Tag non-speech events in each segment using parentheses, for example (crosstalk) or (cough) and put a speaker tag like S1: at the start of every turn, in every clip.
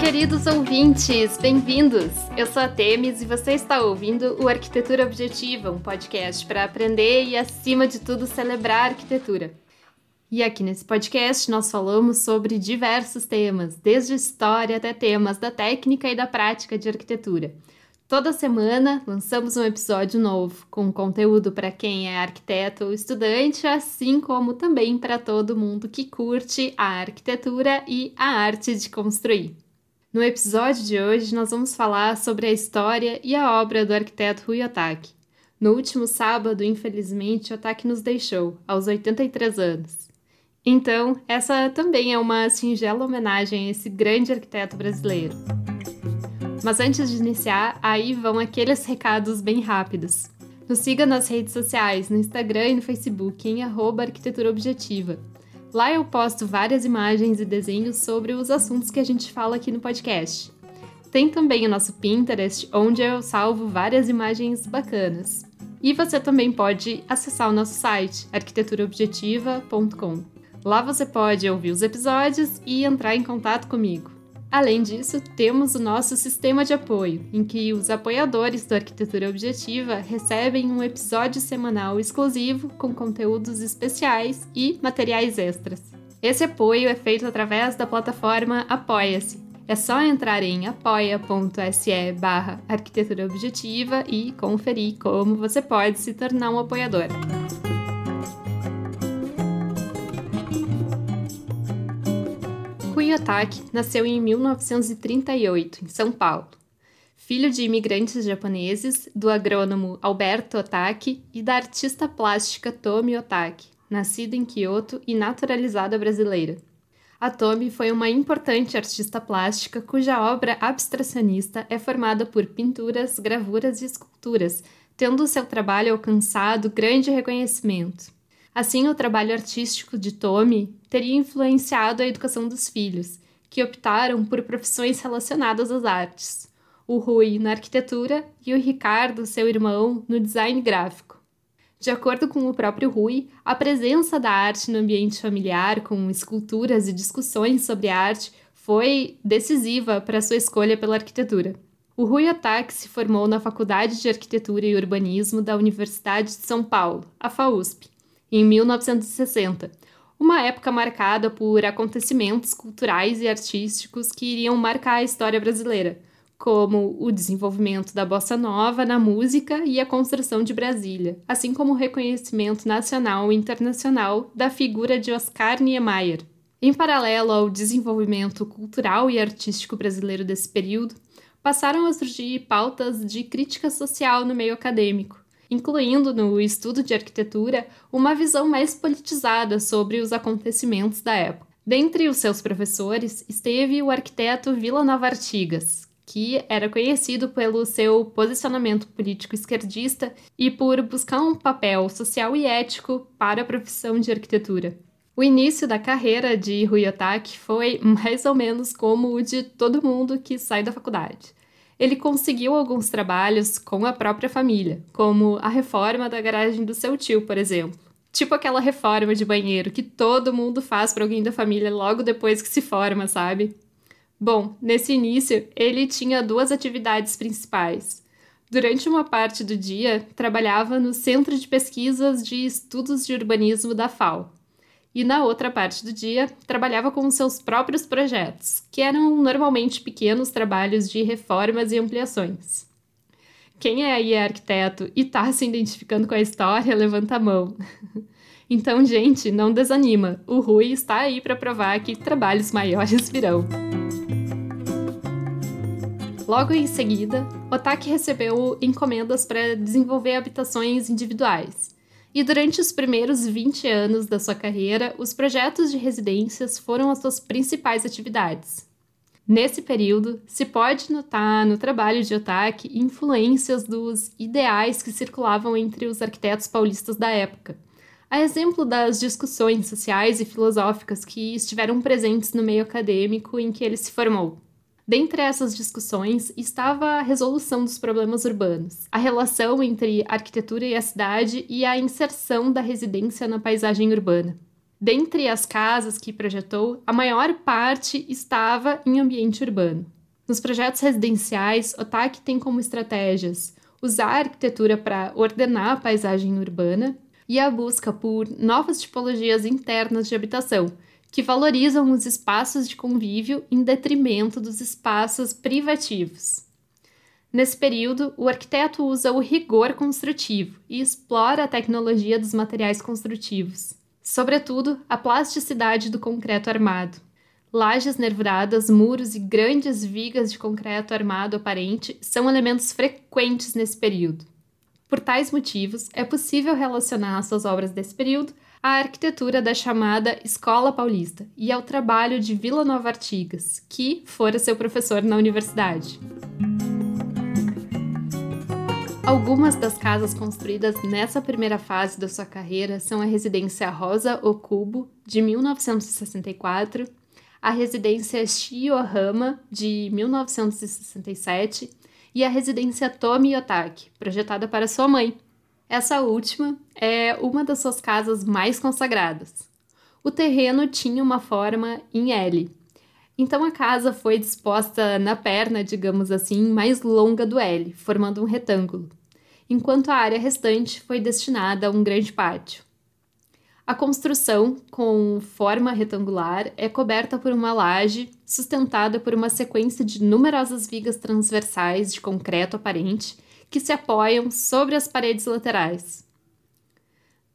S1: Queridos ouvintes, bem-vindos! Eu sou a Temis e você está ouvindo o Arquitetura Objetiva, um podcast para aprender e, acima de tudo, celebrar a arquitetura. E aqui nesse podcast nós falamos sobre diversos temas, desde história até temas da técnica e da prática de arquitetura. Toda semana lançamos um episódio novo, com conteúdo para quem é arquiteto ou estudante, assim como também para todo mundo que curte a arquitetura e a arte de construir. No episódio de hoje, nós vamos falar sobre a história e a obra do arquiteto Rui Otaki. No último sábado, infelizmente, Otaki nos deixou, aos 83 anos. Então, essa também é uma singela homenagem a esse grande arquiteto brasileiro. Mas antes de iniciar, aí vão aqueles recados bem rápidos. Nos siga nas redes sociais, no Instagram e no Facebook, em arquitetura objetiva. Lá eu posto várias imagens e desenhos sobre os assuntos que a gente fala aqui no podcast. Tem também o nosso Pinterest, onde eu salvo várias imagens bacanas. E você também pode acessar o nosso site, arquiteturaobjetiva.com. Lá você pode ouvir os episódios e entrar em contato comigo. Além disso, temos o nosso sistema de apoio, em que os apoiadores do Arquitetura Objetiva recebem um episódio semanal exclusivo com conteúdos especiais e materiais extras. Esse apoio é feito através da plataforma Apoia-se. É só entrar em apoia.se barra arquitetura objetiva e conferir como você pode se tornar um apoiador. Rui Otaki nasceu em 1938, em São Paulo. Filho de imigrantes japoneses, do agrônomo Alberto Otaki e da artista plástica Tomi Otaki, nascida em Kyoto e naturalizada brasileira. A Tomi foi uma importante artista plástica cuja obra abstracionista é formada por pinturas, gravuras e esculturas, tendo seu trabalho alcançado grande reconhecimento. Assim, o trabalho artístico de Tomi teria influenciado a educação dos filhos, que optaram por profissões relacionadas às artes. O Rui na arquitetura e o Ricardo, seu irmão, no design gráfico. De acordo com o próprio Rui, a presença da arte no ambiente familiar, com esculturas e discussões sobre arte, foi decisiva para sua escolha pela arquitetura. O Rui Otak se formou na Faculdade de Arquitetura e Urbanismo da Universidade de São Paulo, a FAUSP, em 1960, uma época marcada por acontecimentos culturais e artísticos que iriam marcar a história brasileira, como o desenvolvimento da bossa nova na música e a construção de Brasília, assim como o reconhecimento nacional e internacional da figura de Oscar Niemeyer. Em paralelo ao desenvolvimento cultural e artístico brasileiro desse período, passaram a surgir pautas de crítica social no meio acadêmico, incluindo no estudo de arquitetura uma visão mais politizada sobre os acontecimentos da época. Dentre os seus professores esteve o arquiteto Vila Nova Artigas, que era conhecido pelo seu posicionamento político esquerdista e por buscar um papel social e ético para a profissão de arquitetura. O início da carreira de Rui Otaki foi mais ou menos como o de todo mundo que sai da faculdade ele conseguiu alguns trabalhos com a própria família, como a reforma da garagem do seu tio, por exemplo. Tipo aquela reforma de banheiro que todo mundo faz para alguém da família logo depois que se forma, sabe? Bom, nesse início, ele tinha duas atividades principais. Durante uma parte do dia, trabalhava no Centro de Pesquisas de Estudos de Urbanismo da FAO, e na outra parte do dia trabalhava com seus próprios projetos, que eram normalmente pequenos trabalhos de reformas e ampliações. Quem é aí arquiteto e está se identificando com a história, levanta a mão. (laughs) Então, gente, não desanima. O Rui está aí para provar que trabalhos maiores virão. Logo em seguida, Otaki recebeu encomendas para desenvolver habitações individuais e durante os primeiros 20 anos da sua carreira, os projetos de residências foram as suas principais atividades. Nesse período, se pode notar no trabalho de Otaki influências dos ideais que circulavam entre os arquitetos paulistas da época, A exemplo das discussões sociais e filosóficas que estiveram presentes no meio acadêmico em que ele se formou. Dentre essas discussões estava a resolução dos problemas urbanos, a relação entre a arquitetura e a cidade e a inserção da residência na paisagem urbana. Dentre as casas que projetou, a maior parte estava em ambiente urbano. Nos projetos residenciais, o TAC tem como estratégias usar a arquitetura para ordenar a paisagem urbana e a busca por novas tipologias internas de habitação, que valorizam os espaços de convívio em detrimento dos espaços privativos. Nesse período, o arquiteto usa o rigor construtivo e explora a tecnologia dos materiais construtivos, sobretudo a plasticidade do concreto armado. Lajes nervuradas, muros e grandes vigas de concreto armado aparente são elementos frequentes nesse período. Por tais motivos, é possível relacionar as suas obras desse período à arquitetura da chamada Escola Paulista e ao trabalho de Vila Nova Artigas, que fora seu professor na universidade. Algumas das casas construídas nessa primeira fase da sua carreira são a residência Rosa O Cubo, de 1964, a residência Shiohama, de 1967, e a residência Tomi Yotaki, projetada para sua mãe, essa última é uma das suas casas mais consagradas. O terreno tinha uma forma em L, então a casa foi disposta na perna, digamos assim, mais longa do L, formando um retângulo, enquanto a área restante foi destinada a um grande pátio. A construção, com forma retangular, é coberta por uma laje sustentada por uma sequência de numerosas vigas transversais de concreto aparente que se apoiam sobre as paredes laterais.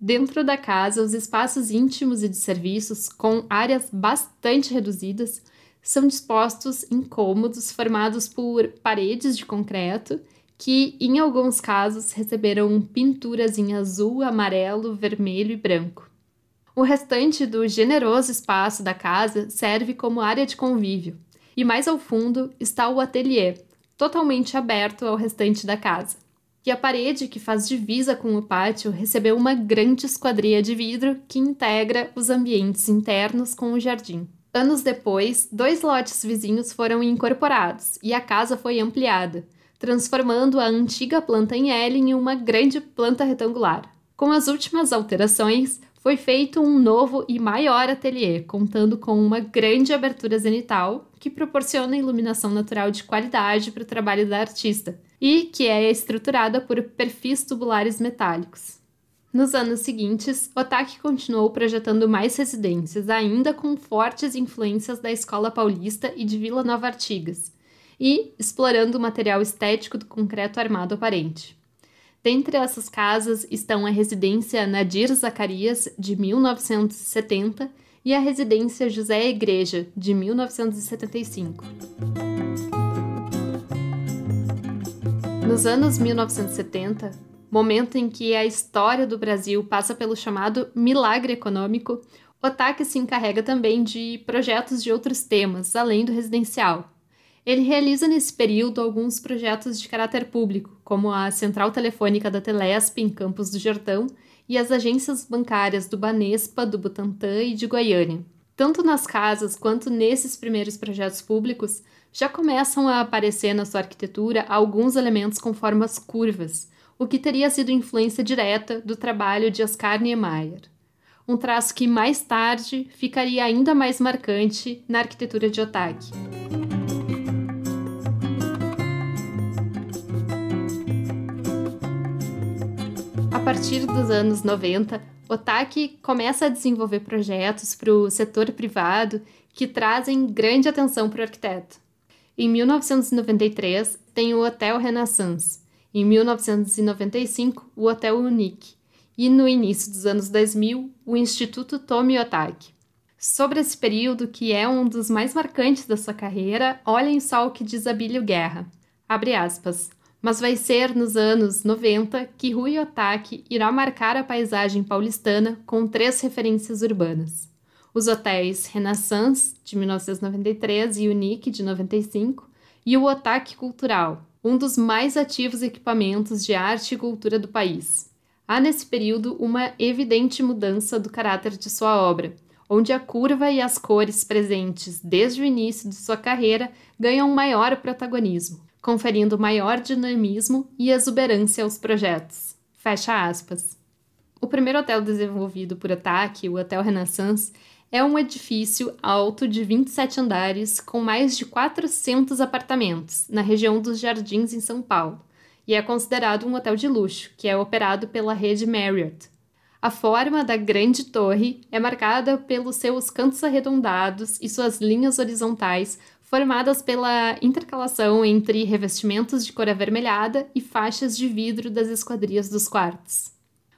S1: Dentro da casa, os espaços íntimos e de serviços, com áreas bastante reduzidas, são dispostos em cômodos formados por paredes de concreto que, em alguns casos, receberam pinturas em azul, amarelo, vermelho e branco. O restante do generoso espaço da casa serve como área de convívio, e mais ao fundo está o ateliê, totalmente aberto ao restante da casa. E a parede que faz divisa com o pátio recebeu uma grande esquadria de vidro que integra os ambientes internos com o jardim. Anos depois, dois lotes vizinhos foram incorporados e a casa foi ampliada, transformando a antiga planta em L em uma grande planta retangular. Com as últimas alterações, foi feito um novo e maior ateliê, contando com uma grande abertura zenital que proporciona iluminação natural de qualidade para o trabalho da artista e que é estruturada por perfis tubulares metálicos. Nos anos seguintes, Otaki continuou projetando mais residências, ainda com fortes influências da Escola Paulista e de Vila Nova Artigas, e explorando o material estético do concreto armado aparente. Dentre essas casas estão a residência Nadir Zacarias, de 1970, e a residência José Igreja, de 1975. Nos anos 1970, momento em que a história do Brasil passa pelo chamado milagre econômico, Otaki se encarrega também de projetos de outros temas, além do residencial, ele realiza nesse período alguns projetos de caráter público, como a Central Telefônica da Telesp em Campos do Jordão e as agências bancárias do Banespa, do Butantã e de Goiânia. Tanto nas casas quanto nesses primeiros projetos públicos, já começam a aparecer na sua arquitetura alguns elementos com formas curvas, o que teria sido influência direta do trabalho de Oscar Niemeyer. Um traço que mais tarde ficaria ainda mais marcante na arquitetura de Otaki. Partir dos anos 90, o TAC começa a desenvolver projetos para o setor privado que trazem grande atenção para o arquiteto. Em 1993, tem o Hotel Renaissance, em 1995, o Hotel Unique, e no início dos anos 2000, o Instituto Tomi Otaki. Sobre esse período, que é um dos mais marcantes da sua carreira, olhem só o que diz Abílio Guerra. Abre aspas mas vai ser nos anos 90 que Rui Otaki irá marcar a paisagem paulistana com três referências urbanas. Os hotéis Renaissance, de 1993, e Unique, de 95, e o Otaki Cultural, um dos mais ativos equipamentos de arte e cultura do país. Há nesse período uma evidente mudança do caráter de sua obra, onde a curva e as cores presentes desde o início de sua carreira ganham maior protagonismo, conferindo maior dinamismo e exuberância aos projetos. Fecha aspas. O primeiro hotel desenvolvido por Ataque, o Hotel Renaissance, é um edifício alto de 27 andares com mais de 400 apartamentos na região dos Jardins, em São Paulo, e é considerado um hotel de luxo, que é operado pela rede Marriott. A forma da grande torre é marcada pelos seus cantos arredondados e suas linhas horizontais, formadas pela intercalação entre revestimentos de cor avermelhada e faixas de vidro das esquadrias dos quartos.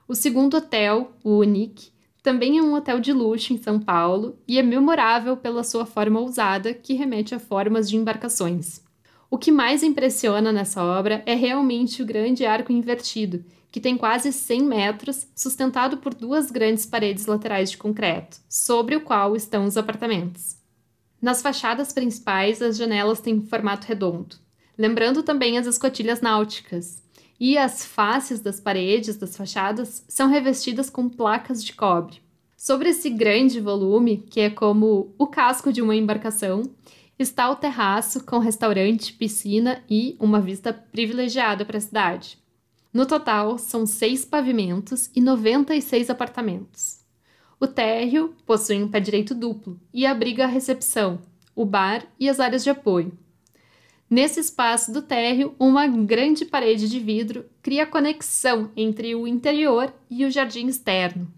S1: O segundo hotel, o Unique, também é um hotel de luxo em São Paulo e é memorável pela sua forma ousada, que remete a formas de embarcações. O que mais impressiona nessa obra é realmente o grande arco invertido, que tem quase 100 metros, sustentado por duas grandes paredes laterais de concreto, sobre o qual estão os apartamentos. Nas fachadas principais, as janelas têm formato redondo, lembrando também as escotilhas náuticas, e as faces das paredes das fachadas são revestidas com placas de cobre. Sobre esse grande volume, que é como o casco de uma embarcação, está o terraço com restaurante, piscina e uma vista privilegiada para a cidade. No total, são seis pavimentos e 96 apartamentos. O térreo possui um pé direito duplo e abriga a recepção, o bar e as áreas de apoio. Nesse espaço do térreo, uma grande parede de vidro cria conexão entre o interior e o jardim externo.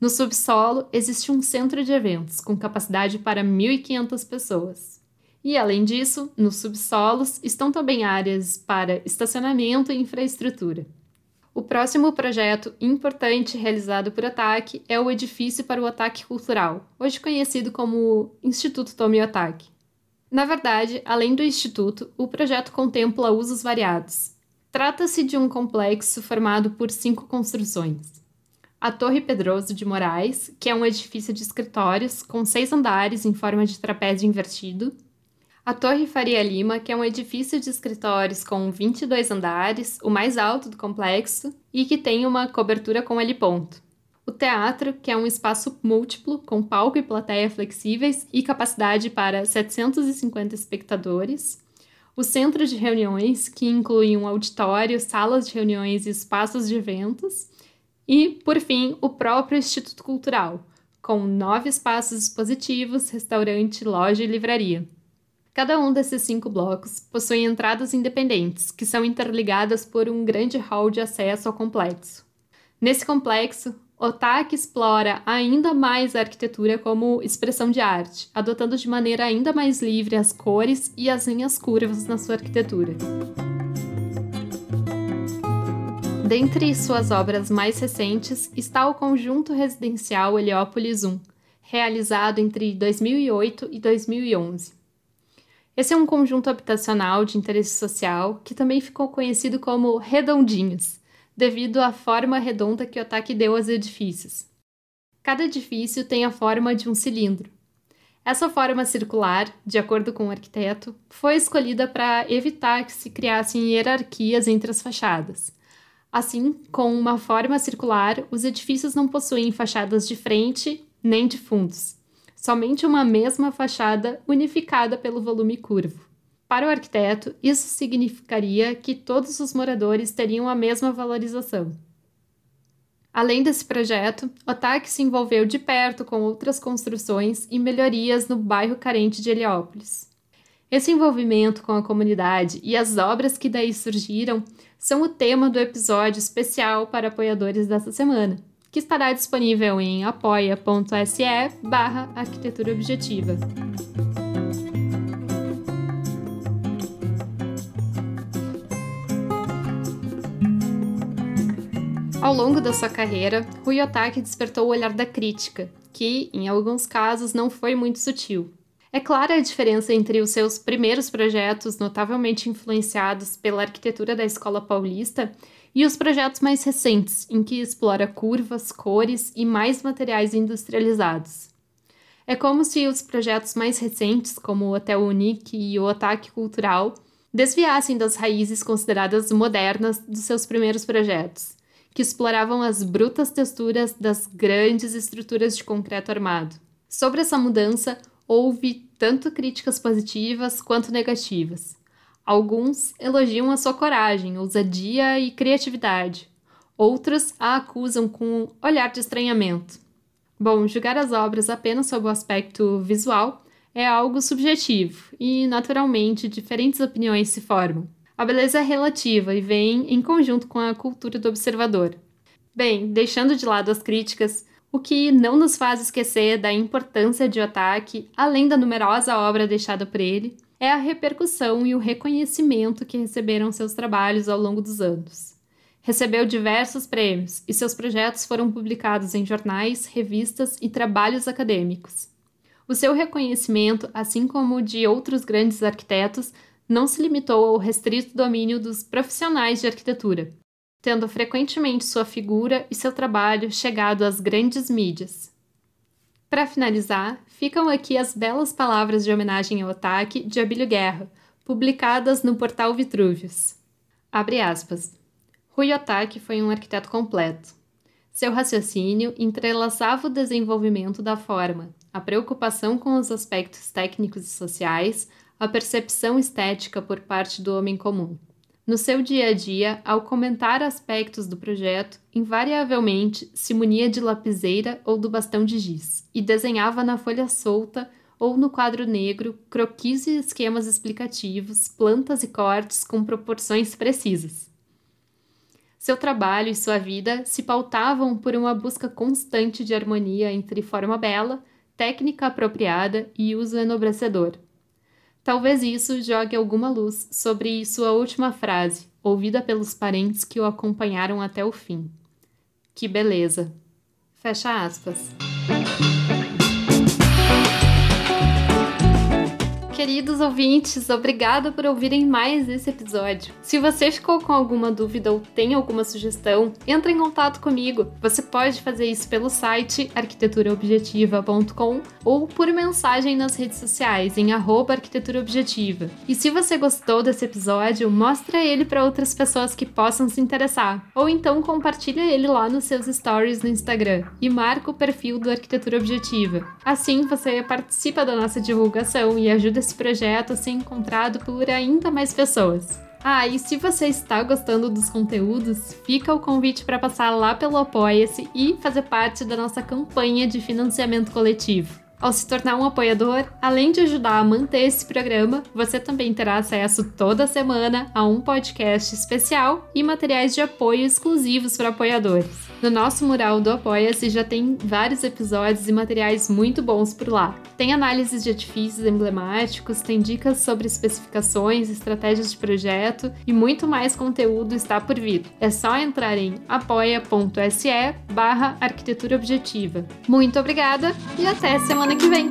S1: No subsolo existe um centro de eventos com capacidade para 1.500 pessoas. E além disso, nos subsolos estão também áreas para estacionamento e infraestrutura. O próximo projeto importante realizado por Ataque é o edifício para o Ataque Cultural, hoje conhecido como Instituto Tomi Ataque. Na verdade, além do instituto, o projeto contempla usos variados. Trata-se de um complexo formado por cinco construções. A Torre Pedroso de Moraes, que é um edifício de escritórios com seis andares em forma de trapézio invertido, a Torre Faria Lima, que é um edifício de escritórios com 22 andares, o mais alto do complexo, e que tem uma cobertura com heliponto. O teatro, que é um espaço múltiplo, com palco e plateia flexíveis e capacidade para 750 espectadores. O centro de reuniões, que inclui um auditório, salas de reuniões e espaços de eventos. E, por fim, o próprio Instituto Cultural, com nove espaços expositivos, restaurante, loja e livraria. Cada um desses cinco blocos possui entradas independentes, que são interligadas por um grande hall de acesso ao complexo. Nesse complexo, Otak explora ainda mais a arquitetura como expressão de arte, adotando de maneira ainda mais livre as cores e as linhas curvas na sua arquitetura. Dentre suas obras mais recentes está o conjunto residencial Heliópolis 1, realizado entre 2008 e 2011. Esse é um conjunto habitacional de interesse social que também ficou conhecido como redondinhos, devido à forma redonda que o ataque deu aos edifícios. Cada edifício tem a forma de um cilindro. Essa forma circular, de acordo com o arquiteto, foi escolhida para evitar que se criassem hierarquias entre as fachadas. Assim, com uma forma circular, os edifícios não possuem fachadas de frente nem de fundos somente uma mesma fachada unificada pelo volume curvo. Para o arquiteto, isso significaria que todos os moradores teriam a mesma valorização. Além desse projeto, o TAC se envolveu de perto com outras construções e melhorias no bairro carente de Heliópolis. Esse envolvimento com a comunidade e as obras que daí surgiram são o tema do episódio especial para apoiadores dessa semana que estará disponível em apoia.se barra arquitetura objetiva. Ao longo da sua carreira, Rui Otaki despertou o olhar da crítica, que, em alguns casos, não foi muito sutil. É clara a diferença entre os seus primeiros projetos, notavelmente influenciados pela arquitetura da escola paulista, e os projetos mais recentes, em que explora curvas, cores e mais materiais industrializados. É como se os projetos mais recentes, como o Hotel Unique e o Ataque Cultural, desviassem das raízes consideradas modernas dos seus primeiros projetos, que exploravam as brutas texturas das grandes estruturas de concreto armado. Sobre essa mudança, houve tanto críticas positivas quanto negativas. Alguns elogiam a sua coragem, ousadia e criatividade. Outros a acusam com um olhar de estranhamento. Bom, julgar as obras apenas sob o aspecto visual é algo subjetivo e, naturalmente, diferentes opiniões se formam. A beleza é relativa e vem em conjunto com a cultura do observador. Bem, deixando de lado as críticas, o que não nos faz esquecer da importância de Otaki, além da numerosa obra deixada por ele, é a repercussão e o reconhecimento que receberam seus trabalhos ao longo dos anos. Recebeu diversos prêmios e seus projetos foram publicados em jornais, revistas e trabalhos acadêmicos. O seu reconhecimento, assim como o de outros grandes arquitetos, não se limitou ao restrito domínio dos profissionais de arquitetura, tendo frequentemente sua figura e seu trabalho chegado às grandes mídias. Para finalizar, ficam aqui as belas palavras de homenagem ao ataque de Abílio Guerra, publicadas no portal Vitrúvios. Abre aspas. Rui Otaki foi um arquiteto completo. Seu raciocínio entrelaçava o desenvolvimento da forma, a preocupação com os aspectos técnicos e sociais, a percepção estética por parte do homem comum. No seu dia a dia, ao comentar aspectos do projeto, invariavelmente se munia de lapiseira ou do bastão de giz e desenhava na folha solta ou no quadro negro croquis e esquemas explicativos, plantas e cortes com proporções precisas. Seu trabalho e sua vida se pautavam por uma busca constante de harmonia entre forma bela, técnica apropriada e uso enobrecedor. Talvez isso jogue alguma luz sobre sua última frase, ouvida pelos parentes que o acompanharam até o fim. Que beleza! Fecha aspas. Queridos ouvintes, obrigada por ouvirem mais esse episódio. Se você ficou com alguma dúvida ou tem alguma sugestão, entre em contato comigo. Você pode fazer isso pelo site arquiteturaobjetiva.com ou por mensagem nas redes sociais em arquitetura_objetiva. E se você gostou desse episódio, mostra ele para outras pessoas que possam se interessar. Ou então compartilha ele lá nos seus stories no Instagram e marca o perfil do Arquitetura Objetiva. Assim você participa da nossa divulgação e ajuda esse projeto a ser encontrado por ainda mais pessoas. Ah, e se você está gostando dos conteúdos, fica o convite para passar lá pelo Apoia-se e fazer parte da nossa campanha de financiamento coletivo. Ao se tornar um apoiador, além de ajudar a manter esse programa, você também terá acesso toda semana a um podcast especial e materiais de apoio exclusivos para apoiadores. No nosso mural do Apoia-se já tem vários episódios e materiais muito bons por lá. Tem análises de edifícios emblemáticos, tem dicas sobre especificações, estratégias de projeto e muito mais conteúdo está por vir. É só entrar em apoia.se barra arquitetura objetiva. Muito obrigada e até semana semana que vem.